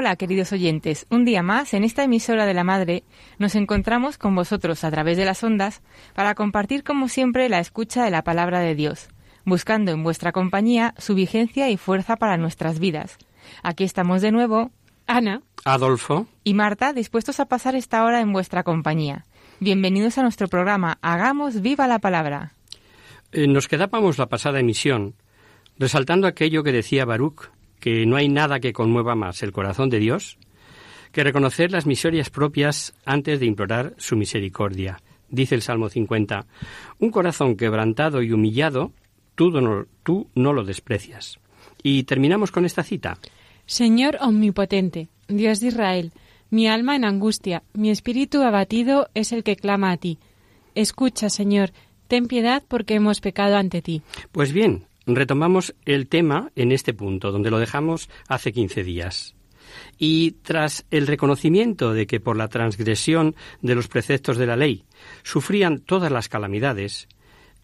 Hola, queridos oyentes. Un día más, en esta emisora de la Madre, nos encontramos con vosotros a través de las ondas para compartir, como siempre, la escucha de la palabra de Dios, buscando en vuestra compañía su vigencia y fuerza para nuestras vidas. Aquí estamos de nuevo, Ana Adolfo, y Marta, dispuestos a pasar esta hora en vuestra compañía. Bienvenidos a nuestro programa Hagamos viva la palabra. eh, nos quedábamos la pasada emisión resaltando aquello que decía Baruch, que no hay nada que conmueva más el corazón de Dios que reconocer las miserias propias antes de implorar su misericordia. Dice el Salmo 50, un corazón quebrantado y humillado, tú no, tú no lo desprecias. Y terminamos con esta cita. Señor omnipotente, Dios de Israel, mi alma en angustia, mi espíritu abatido es el que clama a ti. Escucha, Señor, ten piedad porque hemos pecado ante ti. Pues bien, retomamos el tema en este punto, donde lo dejamos hace 15 días. Y tras el reconocimiento de que por la transgresión de los preceptos de la ley sufrían todas las calamidades,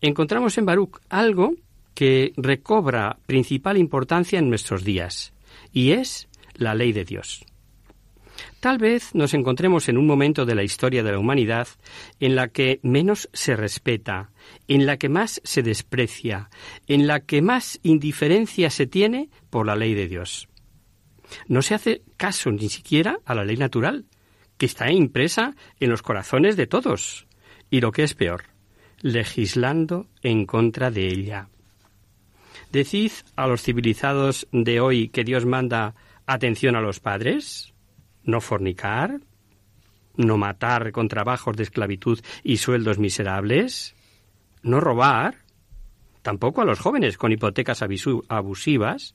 encontramos en Baruch algo que recobra principal importancia en nuestros días, y es la ley de Dios. Tal vez nos encontremos en un momento de la historia de la humanidad en la que menos se respeta, en la que más se desprecia, en la que más indiferencia se tiene por la ley de Dios. No se hace caso ni siquiera a la ley natural, que está impresa en los corazones de todos, y lo que es peor, legislando en contra de ella. Decid a los civilizados de hoy que Dios manda atención a los padres, no fornicar, no matar con trabajos de esclavitud y sueldos miserables, no robar, tampoco a los jóvenes con hipotecas abusivas,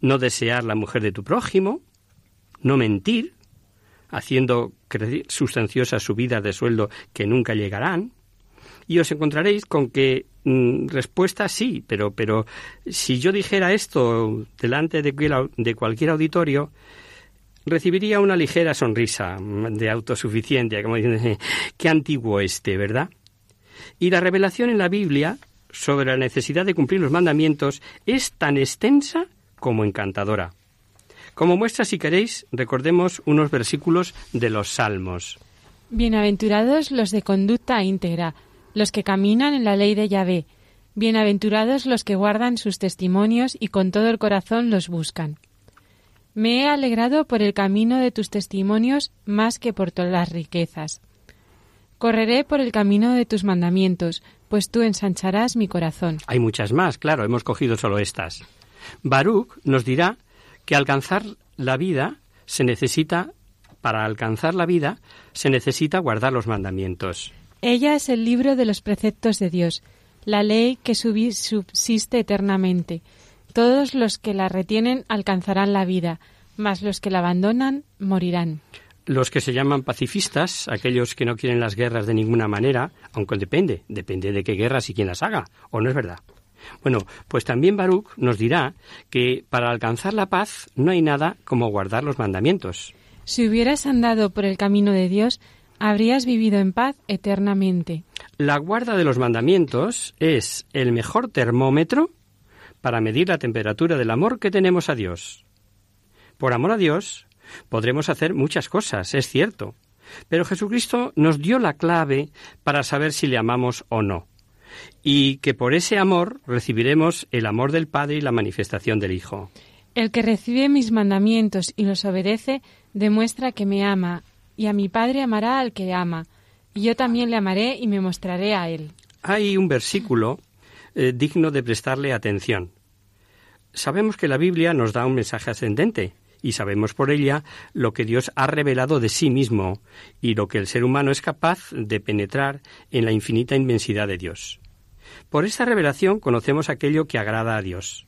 no desear la mujer de tu prójimo, no mentir, haciendo crecer sustanciosa subida de sueldo que nunca llegarán, y os encontraréis con que mm, respuesta sí, pero, pero si yo dijera esto delante de, de cualquier auditorio, recibiría una ligera sonrisa de autosuficiencia, como diciendo, qué antiguo este, ¿verdad? Y la revelación en la Biblia sobre la necesidad de cumplir los mandamientos es tan extensa como encantadora. Como muestra, si queréis, recordemos unos versículos de los Salmos. Bienaventurados los de conducta íntegra, los que caminan en la ley de Yahvé. Bienaventurados los que guardan sus testimonios y con todo el corazón los buscan. Me he alegrado por el camino de tus testimonios más que por todas las riquezas. Correré por el camino de tus mandamientos, pues tú ensancharás mi corazón. Hay muchas más, claro, hemos cogido solo estas. Baruch nos dirá que alcanzar la vida se necesita, para alcanzar la vida, se necesita guardar los mandamientos. Ella es el libro de los preceptos de Dios, la ley que subsiste eternamente. Todos los que la retienen alcanzarán la vida, mas los que la abandonan morirán. Los que se llaman pacifistas, aquellos que no quieren las guerras de ninguna manera, aunque depende, depende de qué guerras y quién las haga, ¿o no es verdad? Bueno, pues también Baruch nos dirá que para alcanzar la paz no hay nada como guardar los mandamientos. Si hubieras andado por el camino de Dios, habrías vivido en paz eternamente. La guarda de los mandamientos es el mejor termómetro para medir la temperatura del amor que tenemos a Dios. Por amor a Dios podremos hacer muchas cosas, es cierto, pero Jesucristo nos dio la clave para saber si le amamos o no, y que por ese amor recibiremos el amor del Padre y la manifestación del Hijo. El que recibe mis mandamientos y los obedece demuestra que me ama, y a mi Padre amará al que ama, y yo también le amaré y me mostraré a él. Hay un versículo eh, digno de prestarle atención. Sabemos que la Biblia nos da un mensaje ascendente y sabemos por ella lo que Dios ha revelado de sí mismo y lo que el ser humano es capaz de penetrar en la infinita inmensidad de Dios. Por esta revelación conocemos aquello que agrada a Dios.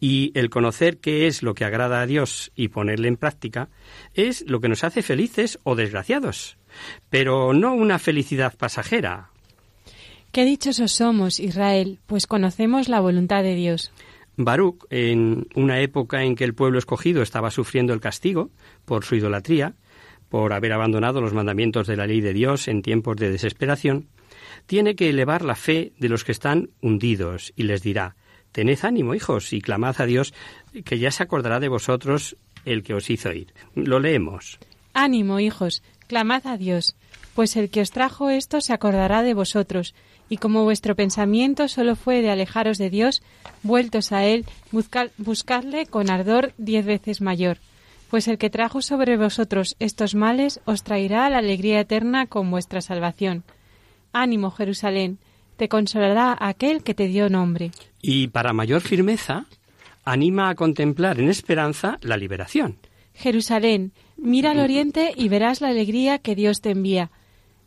Y el conocer qué es lo que agrada a Dios y ponerle en práctica es lo que nos hace felices o desgraciados, pero no una felicidad pasajera. Qué dichosos somos, Israel, pues conocemos la voluntad de Dios. Baruch, en una época en que el pueblo escogido estaba sufriendo el castigo por su idolatría, por haber abandonado los mandamientos de la ley de Dios en tiempos de desesperación, tiene que elevar la fe de los que están hundidos y les dirá, Tened ánimo, hijos, y clamad a Dios, que ya se acordará de vosotros el que os hizo ir. Lo leemos. Ánimo, hijos, clamad a Dios, pues el que os trajo esto se acordará de vosotros, y como vuestro pensamiento solo fue de alejaros de Dios, vueltos a Él, buscadle con ardor diez veces mayor. Pues el que trajo sobre vosotros estos males os traerá la alegría eterna con vuestra salvación. Ánimo, Jerusalén, te consolará aquel que te dio nombre. Y para mayor firmeza, anima a contemplar en esperanza la liberación. Jerusalén, mira al oriente y verás la alegría que Dios te envía.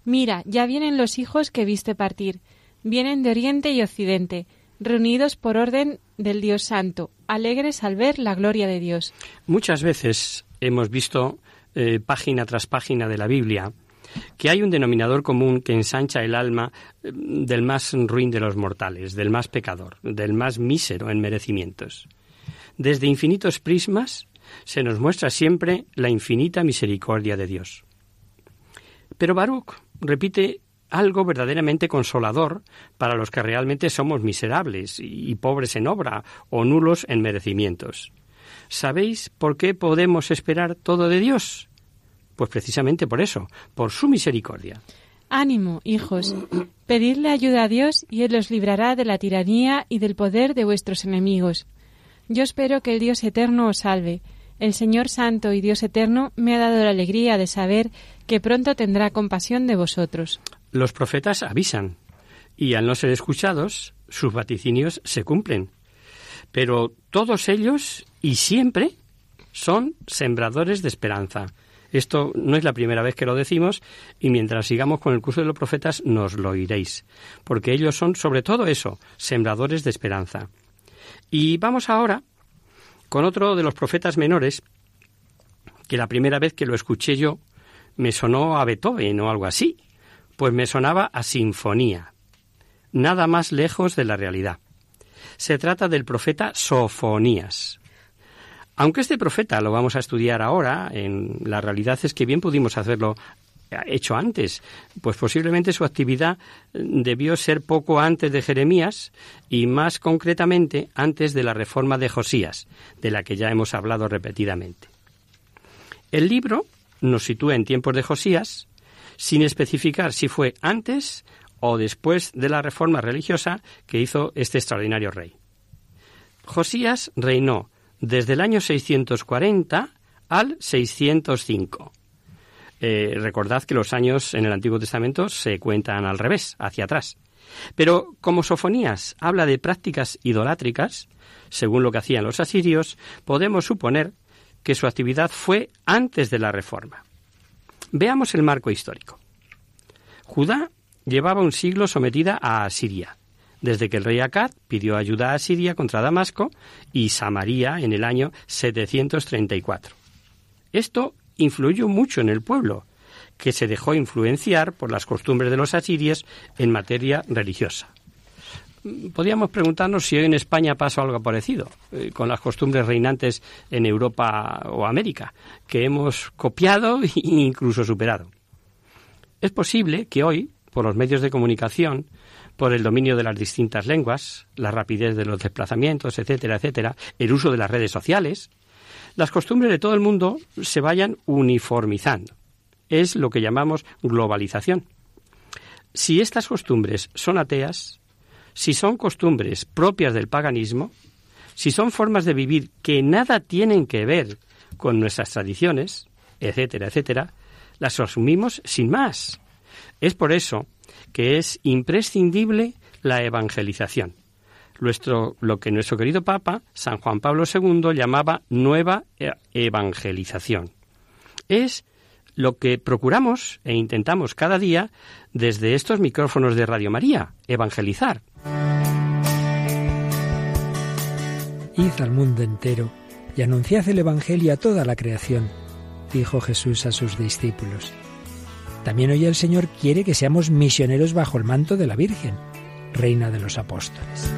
Mira, ya vienen los hijos que viste partir. Vienen de oriente y occidente, reunidos por orden del Dios Santo, alegres al ver la gloria de Dios. Muchas veces hemos visto eh, página tras página de la Biblia que hay un denominador común que ensancha el alma eh, del más ruin de los mortales, del más pecador, del más mísero en merecimientos. Desde infinitos prismas se nos muestra siempre la infinita misericordia de Dios. Pero Baruch repite algo verdaderamente consolador para los que realmente somos miserables y pobres en obra o nulos en merecimientos. ¿Sabéis por qué podemos esperar todo de Dios? Pues precisamente por eso, por su misericordia. Ánimo, hijos, pedidle ayuda a Dios y Él os librará de la tiranía y del poder de vuestros enemigos. Yo espero que el Dios eterno os salve. El Señor Santo y Dios eterno me ha dado la alegría de saber que pronto tendrá compasión de vosotros. Los profetas avisan, y al no ser escuchados, sus vaticinios se cumplen. Pero todos ellos, y siempre, son sembradores de esperanza, esto no es la primera vez que lo decimos y mientras sigamos con el curso de los profetas nos lo oiréis, porque ellos son sobre todo eso, sembradores de esperanza. Y vamos ahora con otro de los profetas menores, que la primera vez que lo escuché yo me sonó a Beethoven o algo así, pues me sonaba a sinfonía, nada más lejos de la realidad. Se trata del profeta Sofonías. Aunque este profeta lo vamos a estudiar ahora, en la realidad es que bien pudimos hacerlo hecho antes, pues posiblemente su actividad debió ser poco antes de Jeremías y más concretamente antes de la reforma de Josías, de la que ya hemos hablado repetidamente. El libro nos sitúa en tiempos de Josías, sin especificar si fue antes o después de la reforma religiosa que hizo este extraordinario rey. Josías reinó desde el año 640 al 605. Eh, recordad que los años en el Antiguo Testamento se cuentan al revés, hacia atrás. Pero como Sofonías habla de prácticas idolátricas, según lo que hacían los asirios, podemos suponer que su actividad fue antes de la reforma. Veamos el marco histórico. Judá llevaba un siglo sometida a Asiria desde que el rey Akkad pidió ayuda a Siria contra Damasco y Samaria en el año 734. Esto influyó mucho en el pueblo, que se dejó influenciar por las costumbres de los asirios en materia religiosa. Podríamos preguntarnos si hoy en España pasa algo parecido, eh, con las costumbres reinantes en Europa o América, que hemos copiado e incluso superado. Es posible que hoy, por los medios de comunicación, por el dominio de las distintas lenguas, la rapidez de los desplazamientos, etcétera, etcétera, el uso de las redes sociales, las costumbres de todo el mundo se vayan uniformizando. Es lo que llamamos globalización. Si estas costumbres son ateas, si son costumbres propias del paganismo, si son formas de vivir que nada tienen que ver con nuestras tradiciones, etcétera, etcétera, las asumimos sin más. Es por eso que es imprescindible la evangelización. lo que nuestro querido Papa, San Juan Pablo II, llamaba nueva e-, evangelización. Es lo que procuramos e intentamos cada día desde estos micrófonos de Radio María, evangelizar. Id al mundo entero y anunciad el Evangelio a toda la creación, dijo Jesús a sus discípulos. También hoy el Señor quiere que seamos misioneros bajo el manto de la Virgen, Reina de los Apóstoles.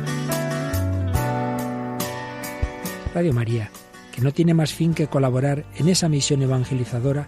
Radio María, que no tiene más fin que colaborar en esa misión evangelizadora,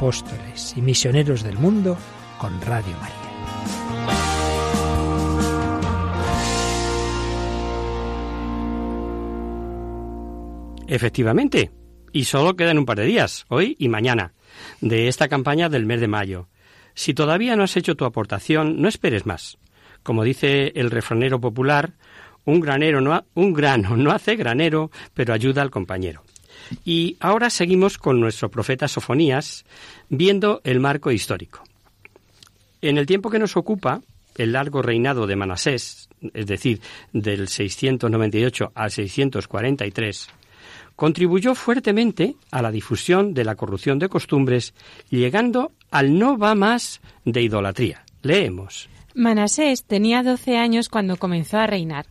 apóstoles y misioneros del mundo con Radio María. Efectivamente, y solo quedan un par de días, hoy y mañana, de esta campaña del mes de mayo. Si todavía no has hecho tu aportación, no esperes más. Como dice el refranero popular, un granero no un grano no hace granero, pero ayuda al compañero. Y ahora seguimos con nuestro profeta Sofonías, viendo el marco histórico. En el tiempo que nos ocupa, el largo reinado de Manasés, es decir, del 698 al 643, contribuyó fuertemente a la difusión de la corrupción de costumbres, llegando al no va más de idolatría. Leemos. Manasés tenía doce años cuando comenzó a reinar,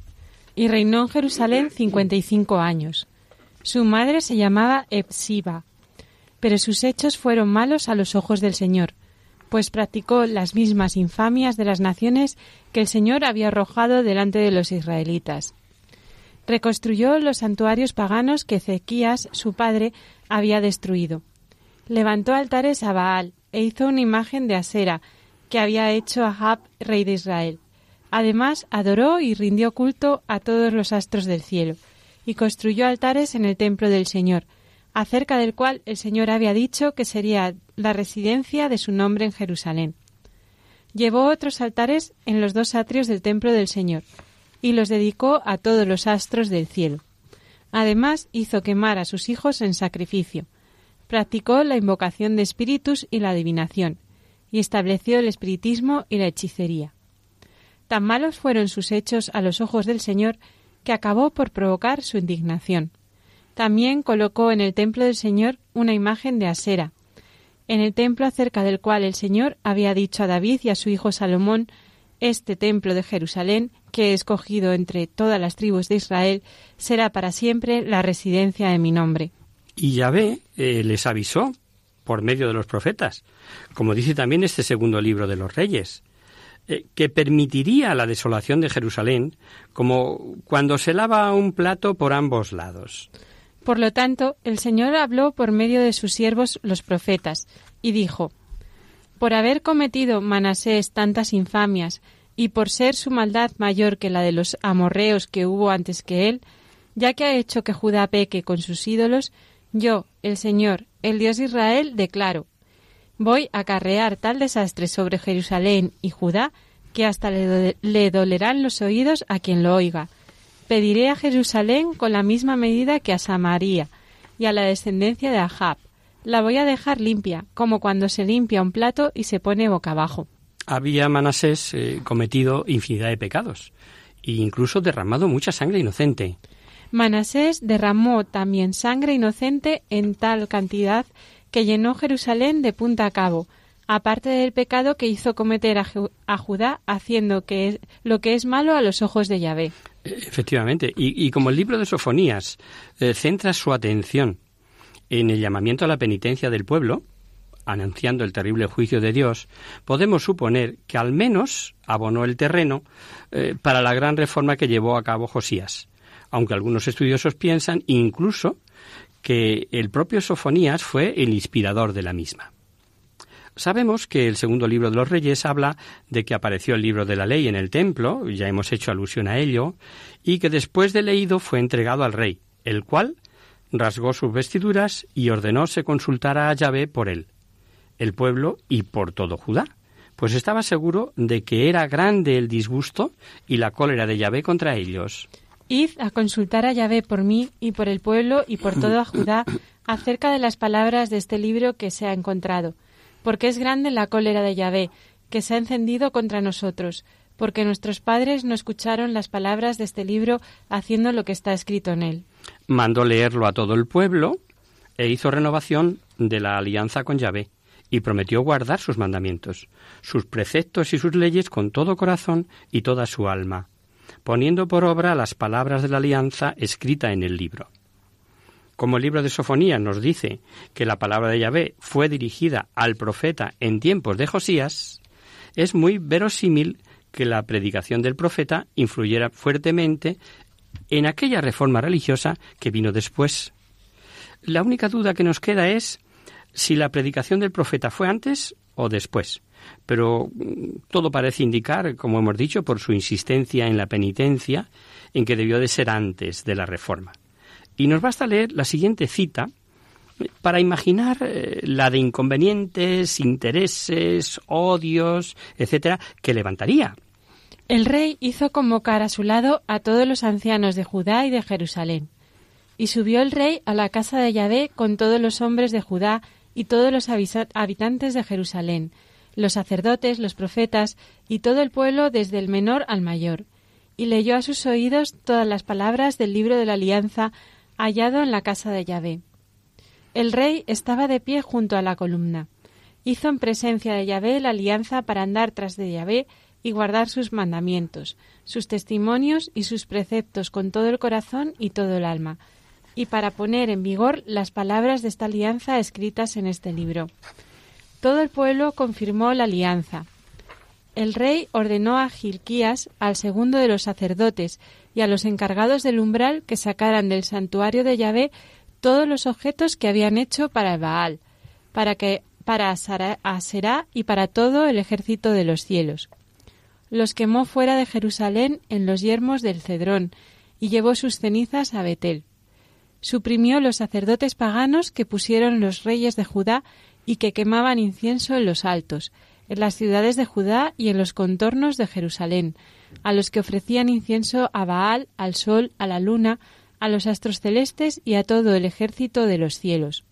y reinó en Jerusalén cincuenta y cinco años. Su madre se llamaba Epsiba, pero sus hechos fueron malos a los ojos del Señor, pues practicó las mismas infamias de las naciones que el Señor había arrojado delante de los israelitas. Reconstruyó los santuarios paganos que Ezequías, su padre, había destruido. Levantó altares a Baal e hizo una imagen de Asera que había hecho Ahab, rey de Israel. Además, adoró y rindió culto a todos los astros del cielo y construyó altares en el templo del Señor, acerca del cual el Señor había dicho que sería la residencia de su nombre en Jerusalén. Llevó otros altares en los dos atrios del templo del Señor, y los dedicó a todos los astros del cielo. Además hizo quemar a sus hijos en sacrificio, practicó la invocación de espíritus y la adivinación, y estableció el espiritismo y la hechicería. Tan malos fueron sus hechos a los ojos del Señor que acabó por provocar su indignación. También colocó en el templo del Señor una imagen de Asera, en el templo acerca del cual el Señor había dicho a David y a su hijo Salomón, este templo de Jerusalén, que he escogido entre todas las tribus de Israel, será para siempre la residencia de mi nombre. Y Yahvé eh, les avisó por medio de los profetas, como dice también este segundo libro de los Reyes. Eh, que permitiría la desolación de Jerusalén, como cuando se lava un plato por ambos lados. Por lo tanto, el Señor habló por medio de sus siervos los profetas, y dijo Por haber cometido Manasés tantas infamias, y por ser su maldad mayor que la de los amorreos que hubo antes que él, ya que ha hecho que Judá peque con sus ídolos, yo, el Señor, el Dios de Israel, declaro Voy a acarrear tal desastre sobre Jerusalén y Judá que hasta le, dolerán los oídos a quien lo oiga. Pediré a Jerusalén con la misma medida que a Samaria y a la descendencia de Ahab. La voy a dejar limpia, como cuando se limpia un plato y se pone boca abajo. Había Manasés eh, cometido infinidad de pecados e incluso derramado mucha sangre inocente. Manasés derramó también sangre inocente en tal cantidad que llenó Jerusalén de punta a cabo, aparte del pecado que hizo cometer a, Judá, haciendo que lo que es malo a los ojos de Yahvé. Efectivamente, y, como el libro de Sofonías eh, centra su atención en el llamamiento a la penitencia del pueblo, anunciando el terrible juicio de Dios, podemos suponer que al menos abonó el terreno eh, para la gran reforma que llevó a cabo Josías, aunque algunos estudiosos piensan incluso que el propio Sofonías fue el inspirador de la misma. Sabemos que el segundo libro de los Reyes habla de que apareció el libro de la ley en el templo, ya hemos hecho alusión a ello, y que después de leído fue entregado al rey, el cual rasgó sus vestiduras y ordenó se consultara a Yahvé por él, el pueblo y por todo Judá, pues estaba seguro de que era grande el disgusto y la cólera de Yahvé contra ellos. Id a consultar a Yahvé por mí y por el pueblo y por toda Judá acerca de las palabras de este libro que se ha encontrado, porque es grande la cólera de Yahvé, que se ha encendido contra nosotros, porque nuestros padres no escucharon las palabras de este libro haciendo lo que está escrito en él. Mandó leerlo a todo el pueblo e hizo renovación de la alianza con Yahvé y prometió guardar sus mandamientos, sus preceptos y sus leyes con todo corazón y toda su alma, poniendo por obra las palabras de la alianza escrita en el libro. Como el libro de Sofonía nos dice que la palabra de Yahvé fue dirigida al profeta en tiempos de Josías, es muy verosímil que la predicación del profeta influyera fuertemente en aquella reforma religiosa que vino después. La única duda que nos queda es si la predicación del profeta fue antes o después. Pero mm, todo parece indicar, como hemos dicho, por su insistencia en la penitencia, en que debió de ser antes de la reforma. Y nos basta leer la siguiente cita para imaginar eh, la de inconvenientes, intereses, odios, etcétera, que levantaría. El rey hizo convocar a su lado a todos los ancianos de Judá y de Jerusalén. Y subió el rey a la casa de Yahvé con todos los hombres de Judá y todos los habitantes de Jerusalén, los sacerdotes, los profetas y todo el pueblo desde el menor al mayor, y leyó a sus oídos todas las palabras del libro de la alianza hallado en la casa de Yahvé. El rey estaba de pie junto a la columna. Hizo en presencia de Yahvé la alianza para andar tras de Yahvé y guardar sus mandamientos, sus testimonios y sus preceptos con todo el corazón y todo el alma, y para poner en vigor las palabras de esta alianza escritas en este libro. Todo el pueblo confirmó la alianza. El rey ordenó a Gilquías, al segundo de los sacerdotes, y a los encargados del umbral que sacaran del santuario de Yahvé todos los objetos que habían hecho para Baal, para que para Aserá y para todo el ejército de los cielos. Los quemó fuera de Jerusalén en los yermos del Cedrón y llevó sus cenizas a Betel suprimió los sacerdotes paganos que pusieron los reyes de Judá y que quemaban incienso en los altos, en las ciudades de Judá y en los contornos de Jerusalén, a los que ofrecían incienso a Baal, al sol, a la luna, a los astros celestes y a todo el ejército de los cielos.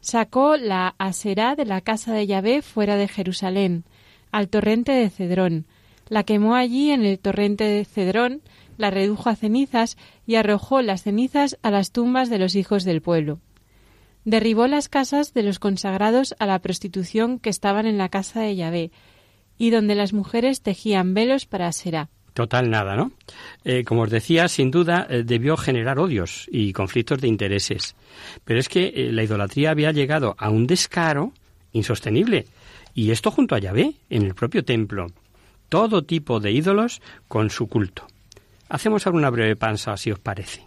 Sacó la aserá de la casa de Yahvé fuera de Jerusalén, al torrente de Cedrón, la quemó allí en el torrente de Cedrón, la redujo a cenizas y arrojó las cenizas a las tumbas de los hijos del pueblo. Derribó las casas de los consagrados a la prostitución que estaban en la casa de Yahvé, y donde las mujeres tejían velos para Será. Total nada, ¿no? Eh, como os decía, sin duda eh, debió generar odios y conflictos de intereses. Pero es que eh, la idolatría había llegado a un descaro insostenible. Y esto junto a Yahvé, en el propio templo. Todo tipo de ídolos con su culto. Hacemos ahora una breve panza, si os parece.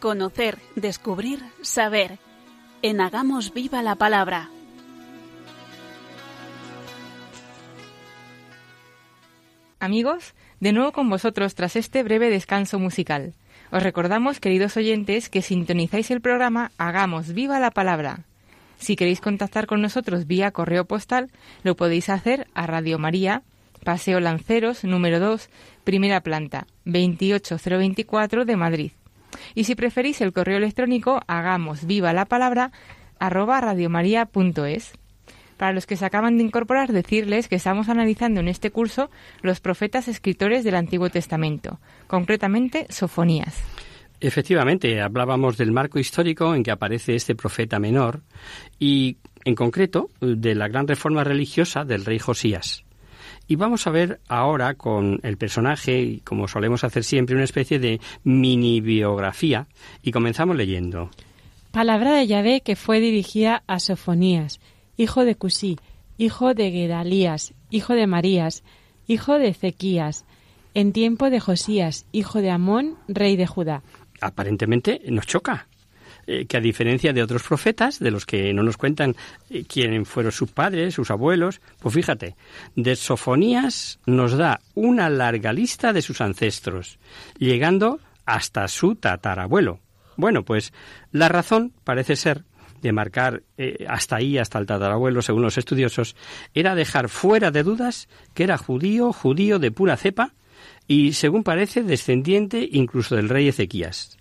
Conocer, descubrir, saber. En Hagamos Viva la Palabra. Amigos, de nuevo con vosotros tras este breve descanso musical. Os recordamos, queridos oyentes, que sintonizáis el programa Hagamos Viva la Palabra. Si queréis contactar con nosotros vía correo postal, lo podéis hacer a Radio María, Paseo Lanceros, número 2, primera planta, 28024 de Madrid. Y si preferís el correo electrónico, hagamos viva la palabra arroba radiomaria.es. Para los que se acaban de incorporar, decirles que estamos analizando en este curso los profetas escritores del Antiguo Testamento, concretamente Sofonías. Efectivamente, hablábamos del marco histórico en que aparece este profeta menor y, en concreto, de la gran reforma religiosa del rey Josías. Y vamos a ver ahora con el personaje, y como solemos hacer siempre, una especie de mini biografía. Y comenzamos leyendo. Palabra de Yahvé que fue dirigida a Sofonías, hijo de Cusí, hijo de Gedalías, hijo de Marías, hijo de Ezequías, en tiempo de Josías, hijo de Amón, rey de Judá. Aparentemente nos choca eh, que a diferencia de otros profetas, de los que no nos cuentan eh, quién fueron sus padres, sus abuelos, pues fíjate, de Sofonías nos da una larga lista de sus ancestros, llegando hasta su tatarabuelo. Bueno, pues la razón parece ser de marcar eh, hasta ahí, hasta el tatarabuelo, según los estudiosos, era dejar fuera de dudas que era judío, judío de pura cepa, y, según parece, descendiente incluso del rey Ezequías.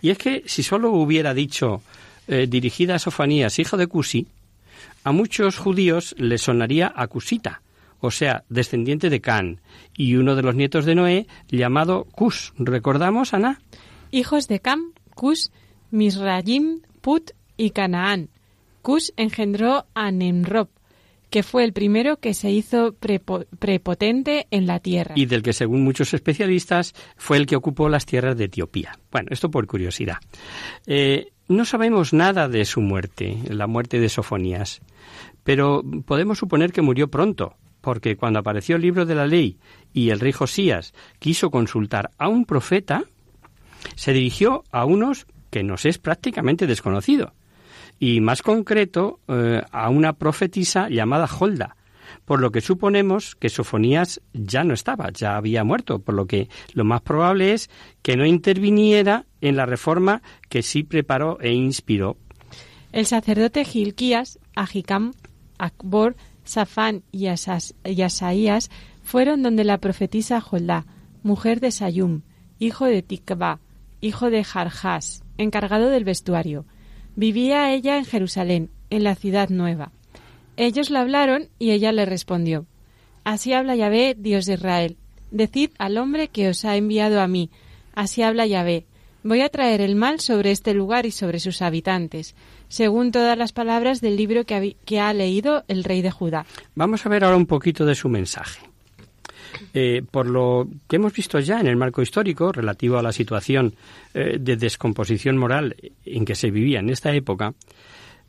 Y es que si solo hubiera dicho eh, dirigida a Sofonías, hijo de Cusi, a muchos judíos les sonaría a Cusita, o sea, descendiente de Can, y uno de los nietos de Noé llamado Cus. ¿Recordamos, Ana? Hijos de Cam, Cus, Misrayim, Put y Canaán. Cus engendró a Nemrob, que fue el primero que se hizo prepo- prepotente en la tierra. y del que según muchos especialistas fue el que ocupó las tierras de Etiopía. Bueno, esto por curiosidad. Eh, no sabemos nada de su muerte, la muerte de Sofonías, pero podemos suponer que murió pronto, porque cuando apareció el libro de la ley y el rey Josías quiso consultar a un profeta, se dirigió a unos que nos es prácticamente desconocido, y más concreto eh, a una profetisa llamada Holda, por lo que suponemos que Sofonías ya no estaba, ya había muerto, por lo que lo más probable es que no interviniera en la reforma que sí preparó e inspiró. El sacerdote Gilquías, Ahikam, Akbor, Safán y, Asaías fueron donde la profetisa Joldá, mujer de Sayum, hijo de Tikva, hijo de Jarjas, encargado del vestuario. Vivía ella en Jerusalén, en la ciudad nueva. Ellos la hablaron y ella le respondió, Así habla Yahvé, Dios de Israel. Decid al hombre que os ha enviado a mí. Así habla Yahvé. Voy a traer el mal sobre este lugar y sobre sus habitantes, según todas las palabras del libro que, habi- que ha leído el rey de Judá. Vamos a ver ahora un poquito de su mensaje. Eh, por lo que hemos visto ya en el marco histórico relativo a la situación eh, de descomposición moral en que se vivía en esta época,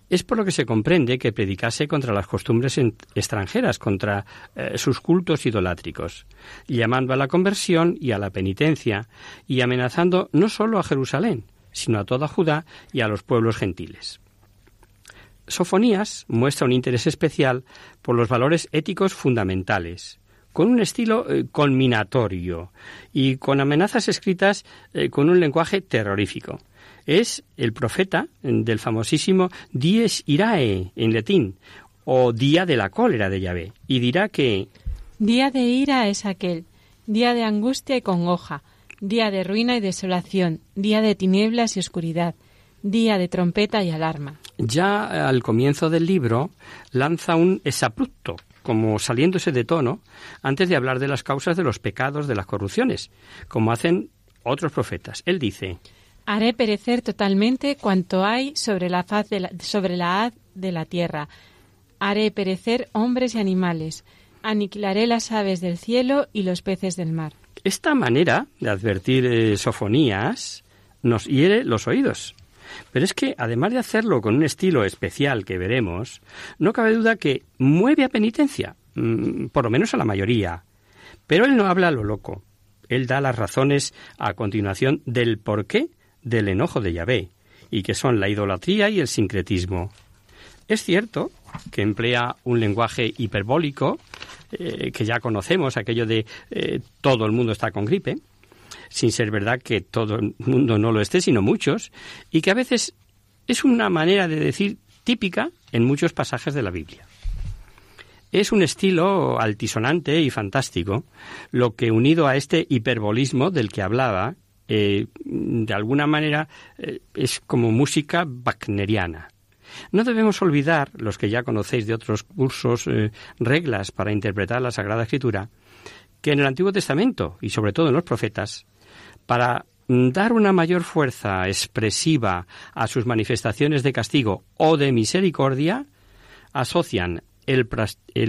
es por lo que se comprende que predicase contra las costumbres extranjeras, contra eh, sus cultos idolátricos, llamando a la conversión y a la penitencia, y amenazando no solo a Jerusalén, sino a toda Judá y a los pueblos gentiles. Sofonías muestra un interés especial por los valores éticos fundamentales, con un estilo eh, conminatorio y con amenazas escritas eh, con un lenguaje terrorífico. Es el profeta eh, del famosísimo Dies Irae en latín, o Día de la cólera de Yahvé, y dirá que Día de ira es aquel, día de angustia y congoja, día de ruina y desolación, día de tinieblas y oscuridad, día de trompeta y alarma. ya al comienzo del libro lanza un exabrupto, como saliéndose de tono, antes de hablar de las causas de los pecados, de las corrupciones, como hacen otros profetas. Él dice, Haré perecer totalmente cuanto hay sobre la faz de la, sobre la haz de la tierra. Haré perecer hombres y animales. aniquilaré las aves del cielo y los peces del mar. Esta manera de advertir eh, sofonías nos hiere los oídos. Pero es que, además de hacerlo con un estilo especial que veremos, no cabe duda que mueve a penitencia, mm, por lo menos a la mayoría. Pero él no habla a lo loco. Él da las razones a continuación del porqué del enojo de Yahvé, y que son la idolatría y el sincretismo. Es cierto que emplea un lenguaje hiperbólico, eh, que ya conocemos, aquello de eh, todo el mundo está con gripe, sin ser verdad que todo el mundo no lo esté, sino muchos, y que a veces es una manera de decir típica en muchos pasajes de la Biblia. Es un estilo altisonante y fantástico, lo que unido a este hiperbolismo del que hablaba, eh, de alguna manera es como música wagneriana. No debemos olvidar, los que ya conocéis de otros cursos, eh, reglas para interpretar la Sagrada Escritura, que en el Antiguo Testamento, y sobre todo en los profetas, para dar una mayor fuerza expresiva a sus manifestaciones de castigo o de misericordia, asocian el,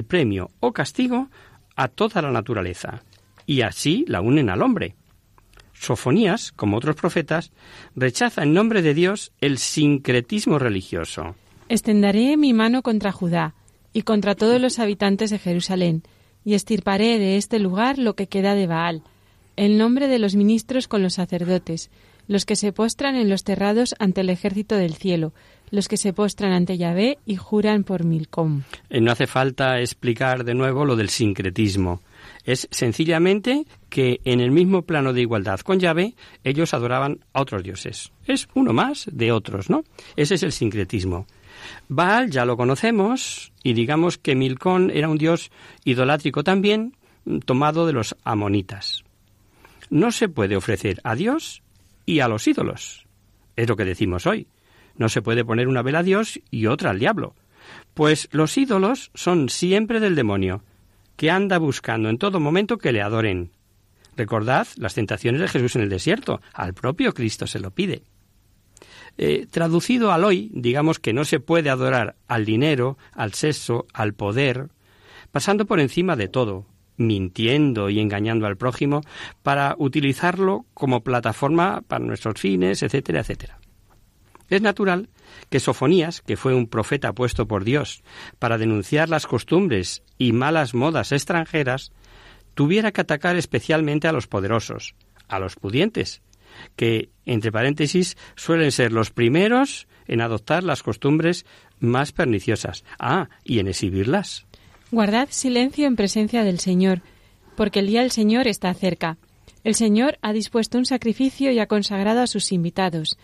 premio o castigo a toda la naturaleza, y así la unen al hombre. Sofonías, como otros profetas, rechaza en nombre de Dios el sincretismo religioso. Extenderé mi mano contra Judá y contra todos los habitantes de Jerusalén, y estirparé de este lugar lo que queda de Baal, el nombre de los ministros con los sacerdotes, los que se postran en los terrados ante el ejército del cielo, los que se postran ante Yahvé y juran por Milcom. Eh, no hace falta explicar de nuevo lo del sincretismo. Es sencillamente que en el mismo plano de igualdad con Yahvé, ellos adoraban a otros dioses. Es uno más de otros, ¿no? Ese es el sincretismo. Baal ya lo conocemos y digamos que Milcón era un dios idolátrico también, tomado de los amonitas. No se puede ofrecer a Dios y a los ídolos. Es lo que decimos hoy. No se puede poner una vela a Dios y otra al diablo. Pues los ídolos son siempre del demonio que anda buscando en todo momento que le adoren. Recordad las tentaciones de Jesús en el desierto, al propio Cristo se lo pide. Eh, traducido al hoy, digamos que no se puede adorar al dinero, al sexo, al poder, pasando por encima de todo, mintiendo y engañando al prójimo para utilizarlo como plataforma para nuestros fines, etcétera, etcétera. Es natural que Sofonías, que fue un profeta puesto por Dios para denunciar las costumbres y malas modas extranjeras, tuviera que atacar especialmente a los poderosos, a los pudientes, que, entre paréntesis, suelen ser los primeros en adoptar las costumbres más perniciosas. Ah, y en exhibirlas. Guardad silencio en presencia del Señor, porque el día del Señor está cerca. El Señor ha dispuesto un sacrificio y ha consagrado a sus invitados.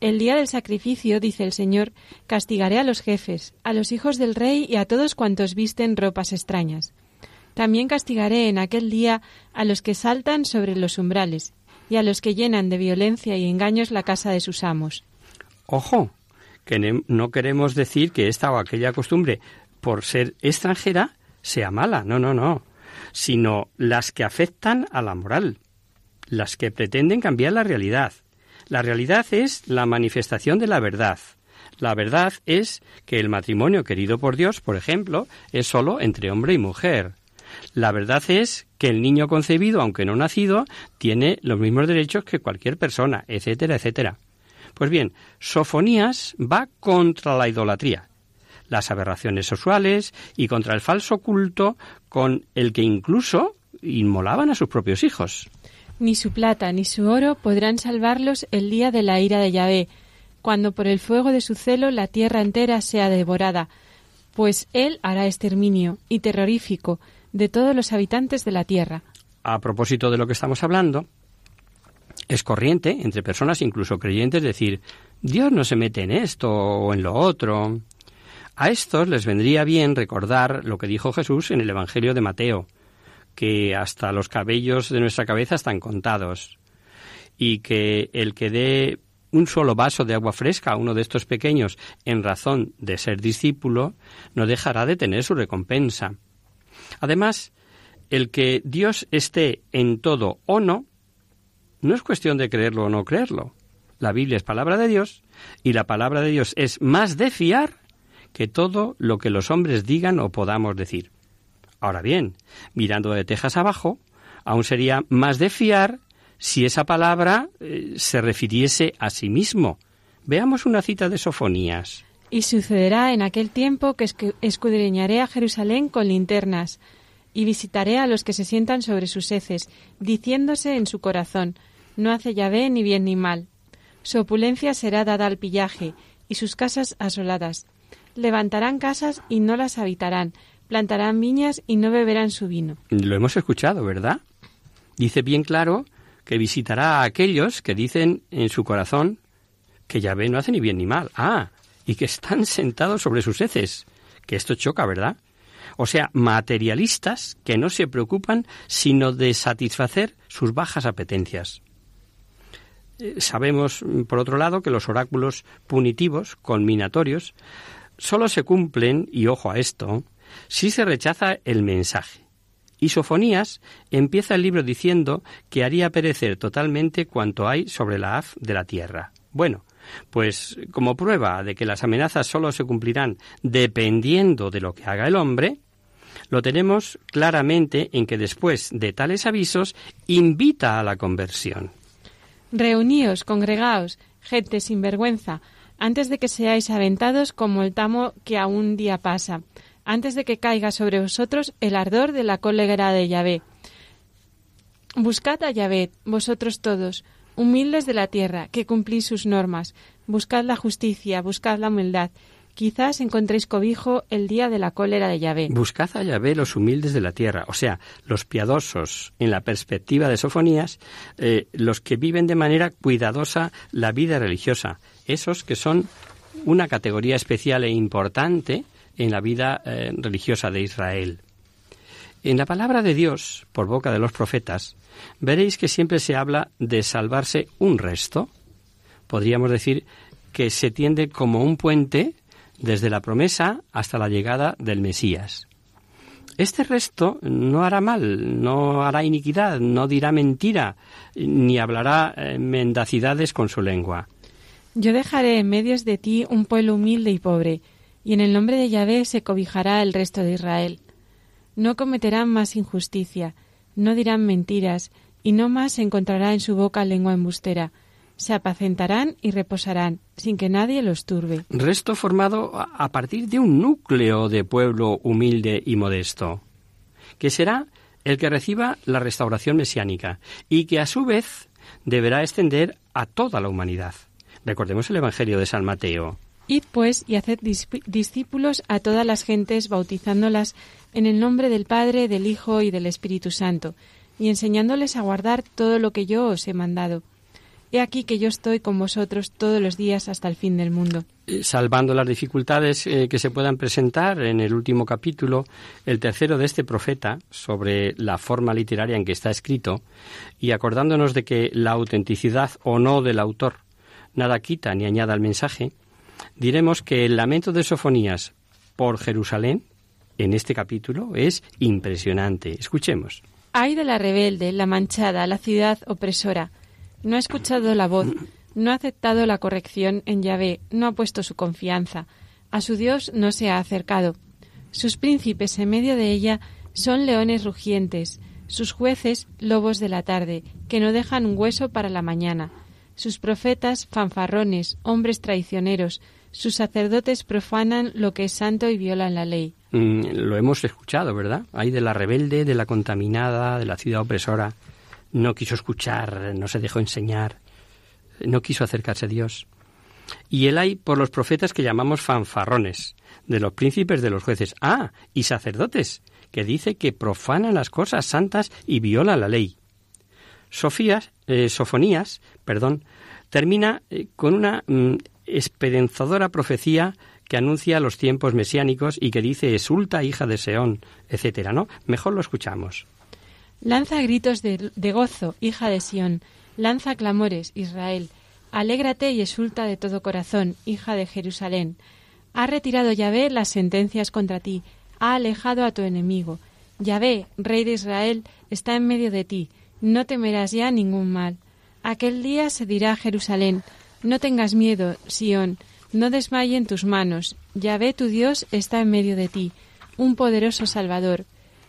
El día del sacrificio, dice el Señor, castigaré a los jefes, a los hijos del rey y a todos cuantos visten ropas extrañas. También castigaré en aquel día a los que saltan sobre los umbrales y a los que llenan de violencia y engaños la casa de sus amos. Ojo, que no queremos decir que esta o aquella costumbre, por ser extranjera, sea mala, no, no, no, sino las que afectan a la moral, las que pretenden cambiar la realidad, la realidad es la manifestación de la verdad. La verdad es que el matrimonio querido por Dios, por ejemplo, es solo entre hombre y mujer. La verdad es que el niño concebido, aunque no nacido, tiene los mismos derechos que cualquier persona, etcétera, etcétera. Pues bien, Sofonías va contra la idolatría, las aberraciones sexuales y contra el falso culto con el que incluso inmolaban a sus propios hijos. Ni su plata ni su oro podrán salvarlos el día de la ira de Yahvé, cuando por el fuego de su celo la tierra entera sea devorada, pues él hará exterminio y terrorífico de todos los habitantes de la tierra. A propósito de lo que estamos hablando, es corriente entre personas incluso creyentes decir Dios no se mete en esto o en lo otro. A estos les vendría bien recordar lo que dijo Jesús en el Evangelio de Mateo, que hasta los cabellos de nuestra cabeza están contados y que el que dé un solo vaso de agua fresca a uno de estos pequeños en razón de ser discípulo, no dejará de tener su recompensa. Además, el que Dios esté en todo o no, no es cuestión de creerlo o no creerlo. La Biblia es palabra de Dios y la palabra de Dios es más de fiar que todo lo que los hombres digan o podamos decir Ahora bien, mirando de tejas abajo, aún sería más de fiar si esa palabra eh, se refiriese a sí mismo. Veamos una cita de Sofonías. Y sucederá en aquel tiempo que escudriñaré a Jerusalén con linternas, y visitaré a los que se sientan sobre sus heces, diciéndose en su corazón, no hace Yahvé ni bien ni mal. Su opulencia será dada al pillaje, y sus casas asoladas. Levantarán casas y no las habitarán, plantarán viñas y no beberán su vino. Lo hemos escuchado, ¿verdad? Dice bien claro que visitará a aquellos que dicen en su corazón que Yahvé no hace ni bien ni mal. Ah, y que están sentados sobre sus heces. Que esto choca, ¿verdad? O sea, materialistas que no se preocupan sino de satisfacer sus bajas apetencias. Eh, sabemos, por otro lado, que los oráculos punitivos, conminatorios, solo se cumplen, y ojo a esto, si se rechaza el mensaje. Y Sofonías empieza el libro diciendo que haría perecer totalmente cuanto hay sobre la haz de la tierra. Bueno, pues como prueba de que las amenazas solo se cumplirán dependiendo de lo que haga el hombre, lo tenemos claramente en que después de tales avisos invita a la conversión. Reuníos, congregaos, gente sin vergüenza, antes de que seáis aventados como el tamo que a un día pasa, antes de que caiga sobre vosotros el ardor de la cólera de Yahvé. Buscad a Yahvé, vosotros todos, humildes de la tierra, que cumplís sus normas. Buscad la justicia, buscad la humildad. Quizás encontréis cobijo el día de la cólera de Yahvé. Buscad a Yahvé los humildes de la tierra, o sea, los piadosos en la perspectiva de Sofonías, eh, los que viven de manera cuidadosa la vida religiosa, esos que son una categoría especial e importante en la vida eh, religiosa de Israel. En la palabra de Dios, por boca de los profetas, veréis que siempre se habla de salvarse un resto. Podríamos decir que se tiende como un puente desde la promesa hasta la llegada del Mesías. Este resto no hará mal, no hará iniquidad, no dirá mentira, ni hablará eh, mendacidades con su lengua. Yo dejaré en medios de ti un pueblo humilde y pobre, y en el nombre de Yahvé se cobijará el resto de Israel. No cometerán más injusticia, no dirán mentiras, y no más se encontrará en su boca lengua embustera. Se apacentarán y reposarán, sin que nadie los turbe. Resto formado a partir de un núcleo de pueblo humilde y modesto, que será el que reciba la restauración mesiánica y que a su vez deberá extender a toda la humanidad. Recordemos el Evangelio de San Mateo. Id pues y haced discípulos a todas las gentes, bautizándolas en el nombre del Padre, del Hijo y del Espíritu Santo, y enseñándoles a guardar todo lo que yo os he mandado. He aquí que yo estoy con vosotros todos los días hasta el fin del mundo. Eh, salvando las dificultades eh, que se puedan presentar en el último capítulo, el tercero de este profeta, sobre la forma literaria en que está escrito, y acordándonos de que la autenticidad o no del autor nada quita ni añada al mensaje, diremos que el lamento de Sofonías por Jerusalén en este capítulo es impresionante. Escuchemos. Ay de la rebelde, la manchada, la ciudad opresora. No ha escuchado la voz, no ha aceptado la corrección en Yahvé, no ha puesto su confianza. A su Dios no se ha acercado. Sus príncipes en medio de ella son leones rugientes, sus jueces lobos de la tarde, que no dejan un hueso para la mañana sus profetas fanfarrones, hombres traicioneros, sus sacerdotes profanan lo que es santo y violan la ley. Mm, lo hemos escuchado, ¿verdad? Hay de la rebelde, de la contaminada, de la ciudad opresora. No quiso escuchar, no se dejó enseñar, no quiso acercarse a Dios. Y el hay por los profetas que llamamos fanfarrones, de los príncipes de los jueces. Ah, y sacerdotes, que dice que profanan las cosas santas y violan la ley. Sofías, eh, Sofonías, perdón, termina eh, con una mm, esperanzadora profecía que anuncia los tiempos mesiánicos y que dice exulta hija de Seón, etcétera, ¿no? Mejor lo escuchamos. Lanza gritos de, gozo, hija de Sión, lanza clamores, Israel, alégrate y exulta de todo corazón, hija de Jerusalén. Ha retirado Yahvé las sentencias contra ti, ha alejado a tu enemigo. Yahvé, rey de Israel, está en medio de ti, no temerás ya ningún mal. Aquel día se dirá a Jerusalén, no tengas miedo, Sión, no desmayen tus manos, Yahvé tu Dios está en medio de ti, un poderoso Salvador.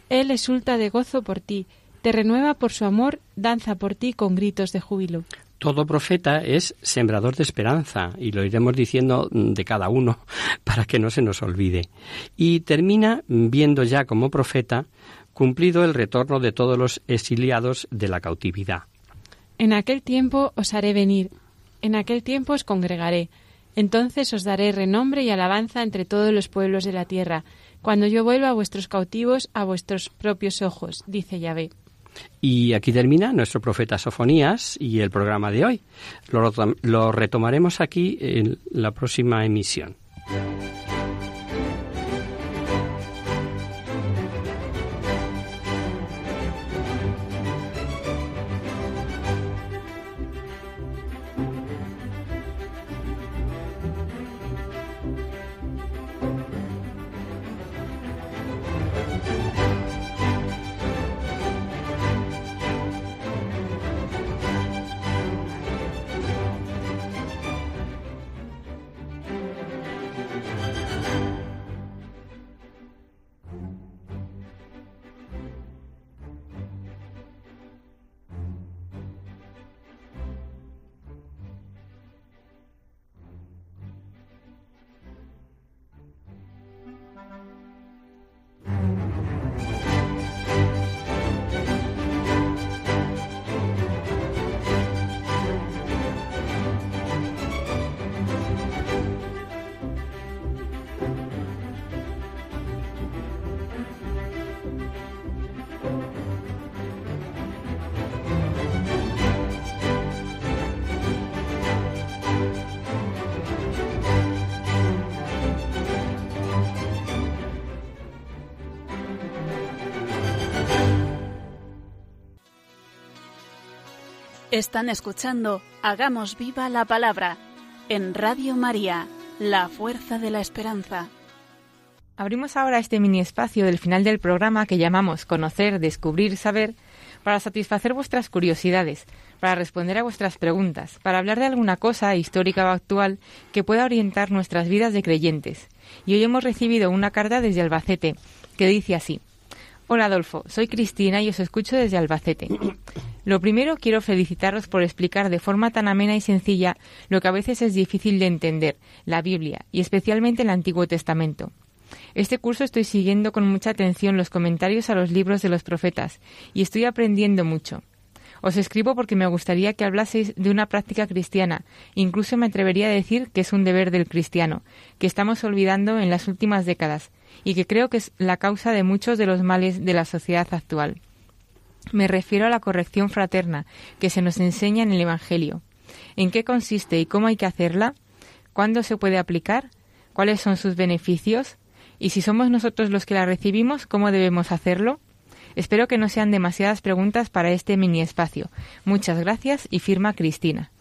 Él exulta de gozo por ti, te renueva por su amor, danza por ti con gritos de júbilo. Todo profeta es sembrador de esperanza, y lo iremos diciendo de cada uno para que no se nos olvide. Y termina viendo ya como profeta cumplido el retorno de todos los exiliados de la cautividad. En aquel tiempo os haré venir, en aquel tiempo os congregaré, entonces os daré renombre y alabanza entre todos los pueblos de la tierra, cuando yo vuelva a vuestros cautivos a vuestros propios ojos, dice Yahvé. Y aquí termina nuestro profeta Sofonías y el programa de hoy. Lo, lo retomaremos aquí en la próxima emisión. Están escuchando Hagamos viva la palabra en Radio María, la fuerza de la esperanza. Abrimos ahora este mini espacio del final del programa que llamamos Conocer, Descubrir, Saber para satisfacer vuestras curiosidades, para responder a vuestras preguntas, para hablar de alguna cosa histórica o actual que pueda orientar nuestras vidas de creyentes. Y hoy hemos recibido una carta desde Albacete que dice así. Hola Adolfo, soy Cristina y os escucho desde Albacete. Lo primero quiero felicitaros por explicar de forma tan amena y sencilla lo que a veces es difícil de entender, la Biblia, y especialmente el Antiguo Testamento. Este curso estoy siguiendo con mucha atención los comentarios a los libros de los profetas y estoy aprendiendo mucho. Os escribo porque me gustaría que hablaseis de una práctica cristiana, incluso me atrevería a decir que es un deber del cristiano, que estamos olvidando en las últimas décadas, y que creo que es la causa de muchos de los males de la sociedad actual. Me refiero a la corrección fraterna que se nos enseña en el Evangelio. ¿En qué consiste y cómo hay que hacerla? ¿Cuándo se puede aplicar? ¿Cuáles son sus beneficios? Y si somos nosotros los que la recibimos, ¿cómo debemos hacerlo? Espero que no sean demasiadas preguntas para este mini espacio. Muchas gracias y firma Cristina.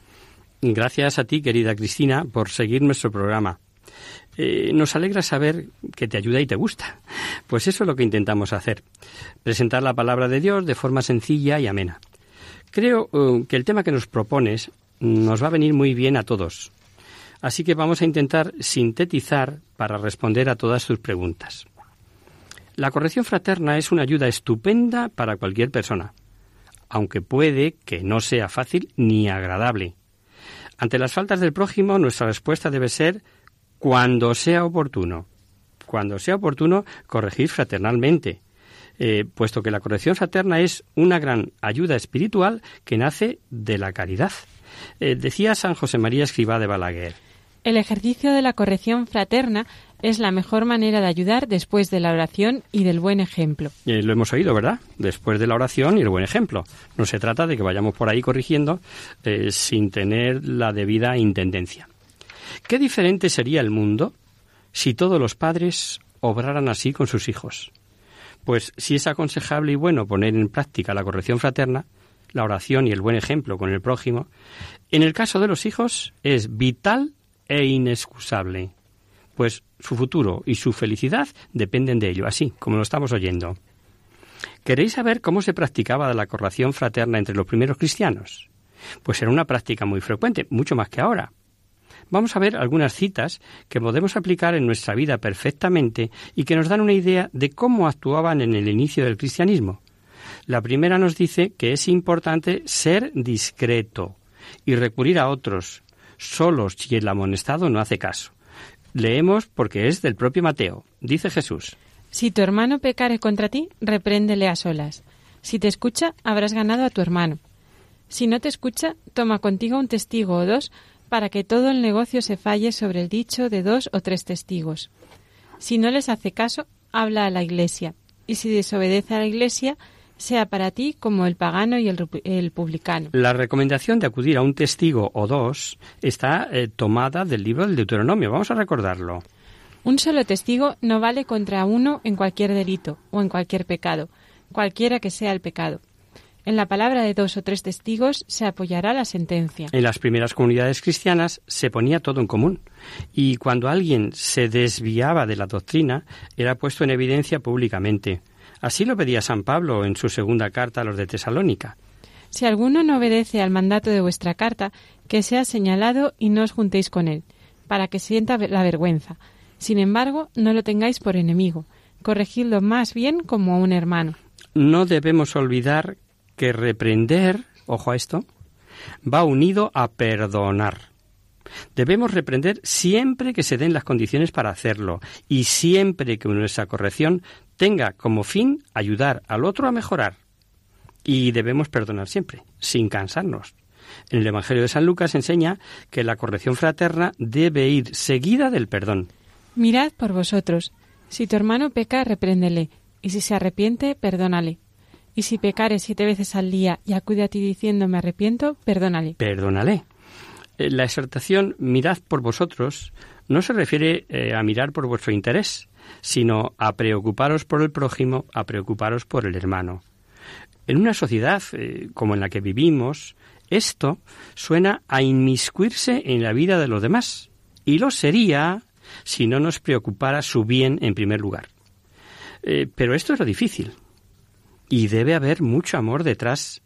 Gracias a ti, querida Cristina, por seguir nuestro programa. Eh, nos alegra saber que te ayuda y te gusta. Pues eso es lo que intentamos hacer, presentar la palabra de Dios de forma sencilla y amena. Creo eh, que el tema que nos propones nos va a venir muy bien a todos. Así que vamos a intentar sintetizar para responder a todas tus preguntas. La corrección fraterna es una ayuda estupenda para cualquier persona, aunque puede que no sea fácil ni agradable. Ante las faltas del prójimo, nuestra respuesta debe ser cuando sea oportuno. Cuando sea oportuno, corregir fraternalmente, eh, puesto que la corrección fraterna es una gran ayuda espiritual que nace de la caridad. Eh, decía San José María Escribá de Balaguer. El ejercicio de la corrección fraterna es la mejor manera de ayudar después de la oración y del buen ejemplo. Eh, lo hemos oído, ¿verdad? Después de la oración y el buen ejemplo. No se trata de que vayamos por ahí corrigiendo sin tener la debida intendencia. ¿Qué diferente sería el mundo si todos los padres obraran así con sus hijos? Pues si es aconsejable y bueno poner en práctica la corrección fraterna, la oración y el buen ejemplo con el prójimo, en el caso de los hijos es vital e inexcusable, pues su futuro y su felicidad dependen de ello, así como lo estamos oyendo. ¿Queréis saber cómo se practicaba la corrección fraterna entre los primeros cristianos? Pues era una práctica muy frecuente, mucho más que ahora. Vamos a ver algunas citas que podemos aplicar en nuestra vida perfectamente y que nos dan una idea de cómo actuaban en el inicio del cristianismo. La primera nos dice que es importante ser discreto y recurrir a otros, solos si el amonestado no hace caso. Leemos porque es del propio Mateo. Dice Jesús. Si tu hermano pecare contra ti, repréndele a solas. Si te escucha, habrás ganado a tu hermano. Si no te escucha, toma contigo un testigo o dos para que todo el negocio se falle sobre el dicho de dos o tres testigos. Si no les hace caso, habla a la Iglesia, y si desobedece a la Iglesia, sea para ti como el pagano y el, publicano. La recomendación de acudir a un testigo o dos está eh, tomada del libro del Deuteronomio. Vamos a recordarlo. Un solo testigo no vale contra uno en cualquier delito o en cualquier pecado, cualquiera que sea el pecado. En la palabra de dos o tres testigos se apoyará la sentencia. En las primeras comunidades cristianas se ponía todo en común y cuando alguien se desviaba de la doctrina era puesto en evidencia públicamente. Así lo pedía San Pablo en su segunda carta a los de Tesalónica. Si alguno no obedece al mandato de vuestra carta, que sea señalado y no os juntéis con él, para que sienta la vergüenza. Sin embargo, no lo tengáis por enemigo, corregidlo más bien como a un hermano. No debemos olvidar que reprender, ojo a esto, va unido a perdonar. Debemos reprender siempre que se den las condiciones para hacerlo y siempre que nuestra corrección tenga como fin ayudar al otro a mejorar. Y debemos perdonar siempre, sin cansarnos. En el Evangelio de San Lucas enseña que la corrección fraterna debe ir seguida del perdón. Mirad por vosotros. Si tu hermano peca, repréndele, y si se arrepiente, perdónale. Y si pecare siete veces al día y acude a ti diciendo me arrepiento, perdónale. Perdónale. Eh, la exhortación mirad por vosotros no se refiere eh, a mirar por vuestro interés, sino a preocuparos por el prójimo, a preocuparos por el hermano. En una sociedad eh, como en la que vivimos, esto suena a inmiscuirse en la vida de los demás, y lo sería si no nos preocupara su bien en primer lugar. pero esto es lo difícil y debe haber mucho amor detrás.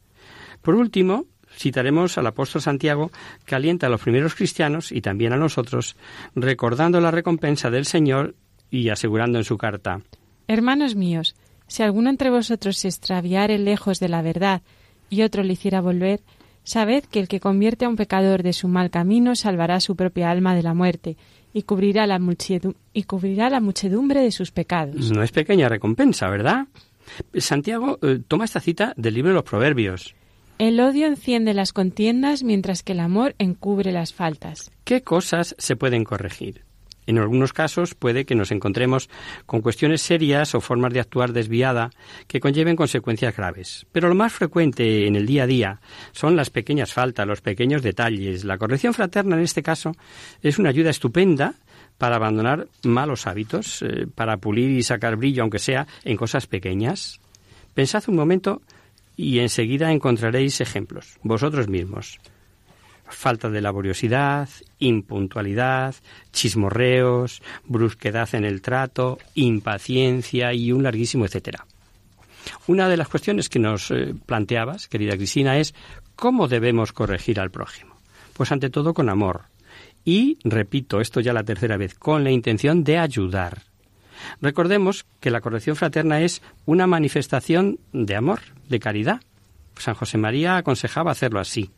Por último, citaremos al apóstol Santiago que alienta a los primeros cristianos y también a nosotros, recordando la recompensa del Señor y asegurando en su carta Hermanos míos, si alguno entre vosotros se extraviare lejos de la verdad y otro le hiciera volver, sabed que el que convierte a un pecador de su mal camino salvará su propia alma de la muerte y cubrirá la, y cubrirá la muchedumbre de sus pecados. No es pequeña recompensa, ¿verdad? Santiago eh, toma esta cita del libro de los Proverbios. El odio enciende las contiendas mientras que el amor encubre las faltas. ¿Qué cosas se pueden corregir? En algunos casos puede que nos encontremos con cuestiones serias o formas de actuar desviada que conlleven consecuencias graves. Pero lo más frecuente en el día a día son las pequeñas faltas, los pequeños detalles. La corrección fraterna en este caso es una ayuda estupenda para abandonar malos hábitos, eh, para pulir y sacar brillo, aunque sea en cosas pequeñas? Pensad un momento y enseguida encontraréis ejemplos, vosotros mismos. Falta de laboriosidad, impuntualidad, chismorreos, brusquedad en el trato, impaciencia y un larguísimo etcétera. Una de las cuestiones que nos eh, planteabas, querida Cristina, es cómo debemos corregir al prójimo. Pues ante todo con amor, y, repito, esto ya la tercera vez, con la intención de ayudar. Recordemos que la corrección fraterna es una manifestación de amor, de caridad. San José María aconsejaba hacerlo así.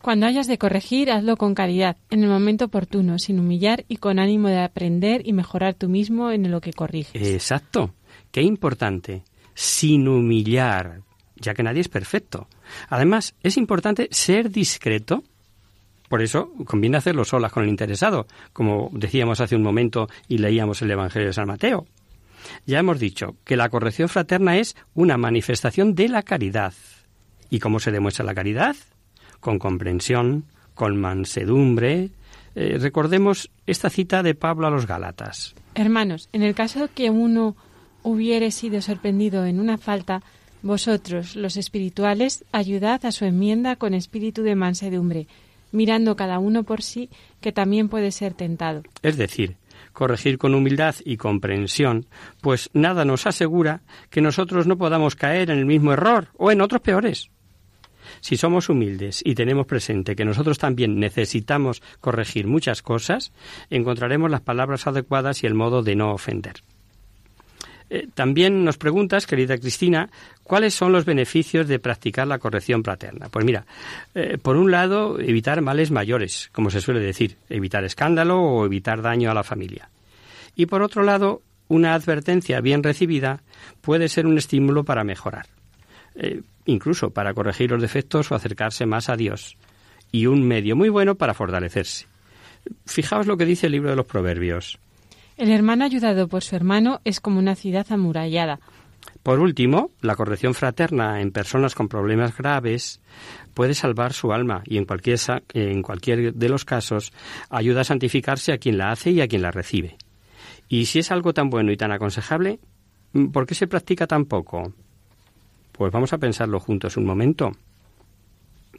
Cuando hayas de corregir, hazlo con caridad, en el momento oportuno, sin humillar y con ánimo de aprender y mejorar tú mismo en lo que corriges. Exacto. Qué importante. Sin humillar, ya que nadie es perfecto. Además, es importante ser discreto por eso conviene hacerlo solas con el interesado, como decíamos hace un momento y leíamos el Evangelio de San Mateo. Ya hemos dicho que la corrección fraterna es una manifestación de la caridad. ¿Y cómo se demuestra la caridad? Con comprensión, con mansedumbre. Eh, recordemos esta cita de Pablo a los Gálatas. Hermanos, en el caso que uno hubiere sido sorprendido en una falta, vosotros, los espirituales, ayudad a su enmienda con espíritu de mansedumbre mirando cada uno por sí, que también puede ser tentado. Es decir, corregir con humildad y comprensión, pues nada nos asegura que nosotros no podamos caer en el mismo error o en otros peores. Si somos humildes y tenemos presente que nosotros también necesitamos corregir muchas cosas, encontraremos las palabras adecuadas y el modo de no ofender. Eh, también nos preguntas, querida Cristina, ¿cuáles son los beneficios de practicar la corrección fraterna? Pues mira, eh, por un lado, evitar males mayores, como se suele decir, evitar escándalo o evitar daño a la familia. Y por otro lado, una advertencia bien recibida puede ser un estímulo para mejorar, eh, incluso para corregir los defectos o acercarse más a Dios, y un medio muy bueno para fortalecerse. Fijaos lo que dice el libro de los Proverbios. El hermano ayudado por su hermano es como una ciudad amurallada. Por último, la corrección fraterna en personas con problemas graves puede salvar su alma y en cualquier, en cualquier de los casos ayuda a santificarse a quien la hace y a quien la recibe. Y si es algo tan bueno y tan aconsejable, ¿por qué se practica tan poco? Pues vamos a pensarlo juntos un momento.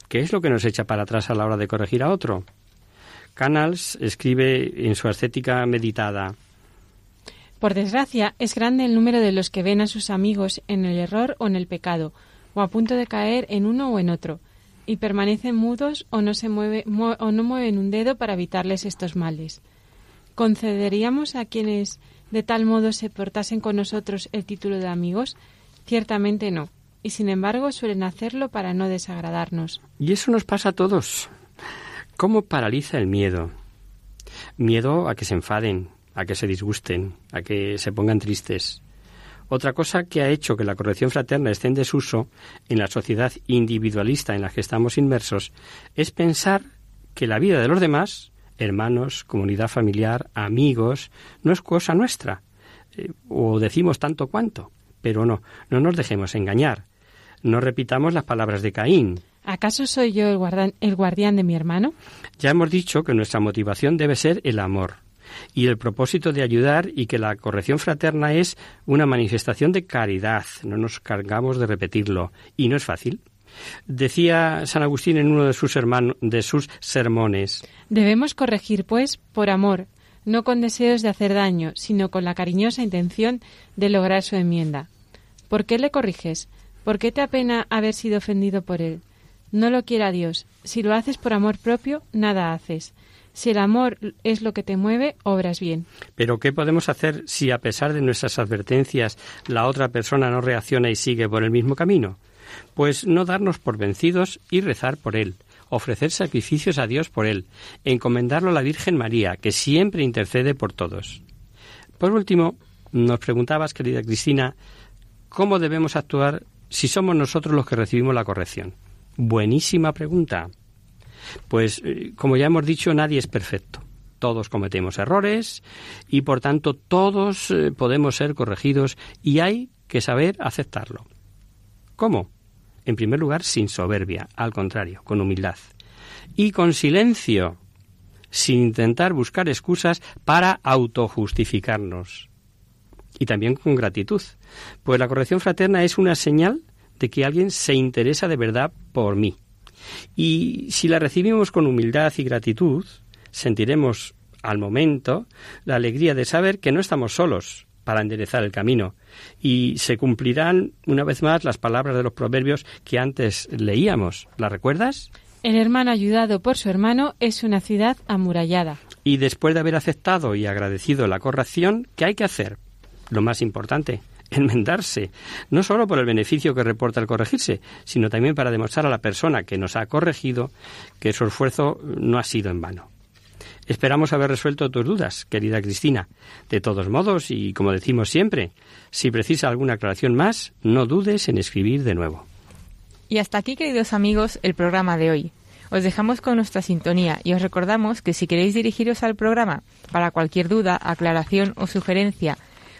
¿Qué es lo que nos echa para atrás a la hora de corregir a otro? Canals escribe en su ascética meditada por desgracia, es grande el número de los que ven a sus amigos en el error o en el pecado, o a punto de caer en uno o en otro, y permanecen mudos o no, se mueve, o no mueven un dedo para evitarles estos males. ¿Concederíamos a quienes de tal modo se portasen con nosotros el título de amigos? Ciertamente no, y sin embargo suelen hacerlo para no desagradarnos. Y eso nos pasa a todos. ¿Cómo paraliza el miedo? Miedo a que se enfaden, a que se disgusten, a que se pongan tristes. Otra cosa que ha hecho que la corrección fraterna esté en desuso en la sociedad individualista en la que estamos inmersos es pensar que la vida de los demás, hermanos, comunidad familiar, amigos, no es cosa nuestra. Eh, o decimos tanto cuanto. Pero no, no nos dejemos engañar. No repitamos las palabras de Caín. ¿Acaso soy yo el, el guardián de mi hermano? Ya hemos dicho que nuestra motivación debe ser el amor y el propósito de ayudar y que la corrección fraterna es una manifestación de caridad. No nos cargamos de repetirlo y no es fácil. Decía San Agustín en uno de sus, de sus sermones. Debemos corregir, pues, por amor, no con deseos de hacer daño, sino con la cariñosa intención de lograr su enmienda. ¿Por qué le corriges? ¿Por qué te apena haber sido ofendido por él? No lo quiera Dios. Si lo haces por amor propio, nada haces. Si el amor es lo que te mueve, obras bien. Pero ¿qué podemos hacer si a pesar de nuestras advertencias la otra persona no reacciona y sigue por el mismo camino? Pues no darnos por vencidos y rezar por él, ofrecer sacrificios a Dios por él, encomendarlo a la Virgen María, que siempre intercede por todos. Por último, nos preguntabas, querida Cristina, ¿cómo debemos actuar si somos nosotros los que recibimos la corrección? Buenísima pregunta. Pues, eh, como ya hemos dicho, nadie es perfecto. Todos cometemos errores y, por tanto, todos eh, podemos ser corregidos y hay que saber aceptarlo. ¿Cómo? En primer lugar, sin soberbia, al contrario, con humildad. Y con silencio, sin intentar buscar excusas para autojustificarnos. Y también con gratitud, pues la corrección fraterna es una señal de que alguien se interesa de verdad por mí. Y si la recibimos con humildad y gratitud, sentiremos al momento la alegría de saber que no estamos solos para enderezar el camino y se cumplirán una vez más las palabras de los proverbios que antes leíamos. ¿Las recuerdas? El hermano ayudado por su hermano es una ciudad amurallada. Y después de haber aceptado y agradecido la corrección, ¿qué hay que hacer? Lo más importante, enmendarse, no solo por el beneficio que reporta el corregirse, sino también para demostrar a la persona que nos ha corregido que su esfuerzo no ha sido en vano. Esperamos haber resuelto tus dudas, querida Cristina. De todos modos, y como decimos siempre, si precisa alguna aclaración más, no dudes en escribir de nuevo. Y hasta aquí, queridos amigos, el programa de hoy. Os dejamos con nuestra sintonía y os recordamos que si queréis dirigiros al programa para cualquier duda, aclaración o sugerencia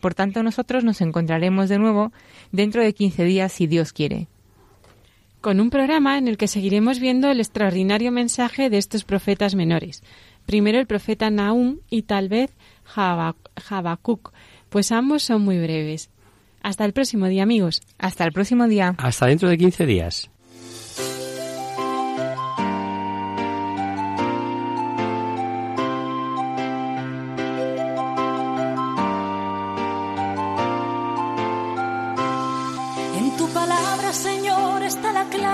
Por tanto, nosotros nos encontraremos de nuevo dentro de 15 días si Dios quiere. con un programa en el que seguiremos viendo el extraordinario mensaje de estos profetas menores. Primero el profeta Nahum y tal vez Habacuc, pues ambos son muy breves. Hasta el próximo día, amigos. Hasta el próximo día. Hasta dentro de 15 días.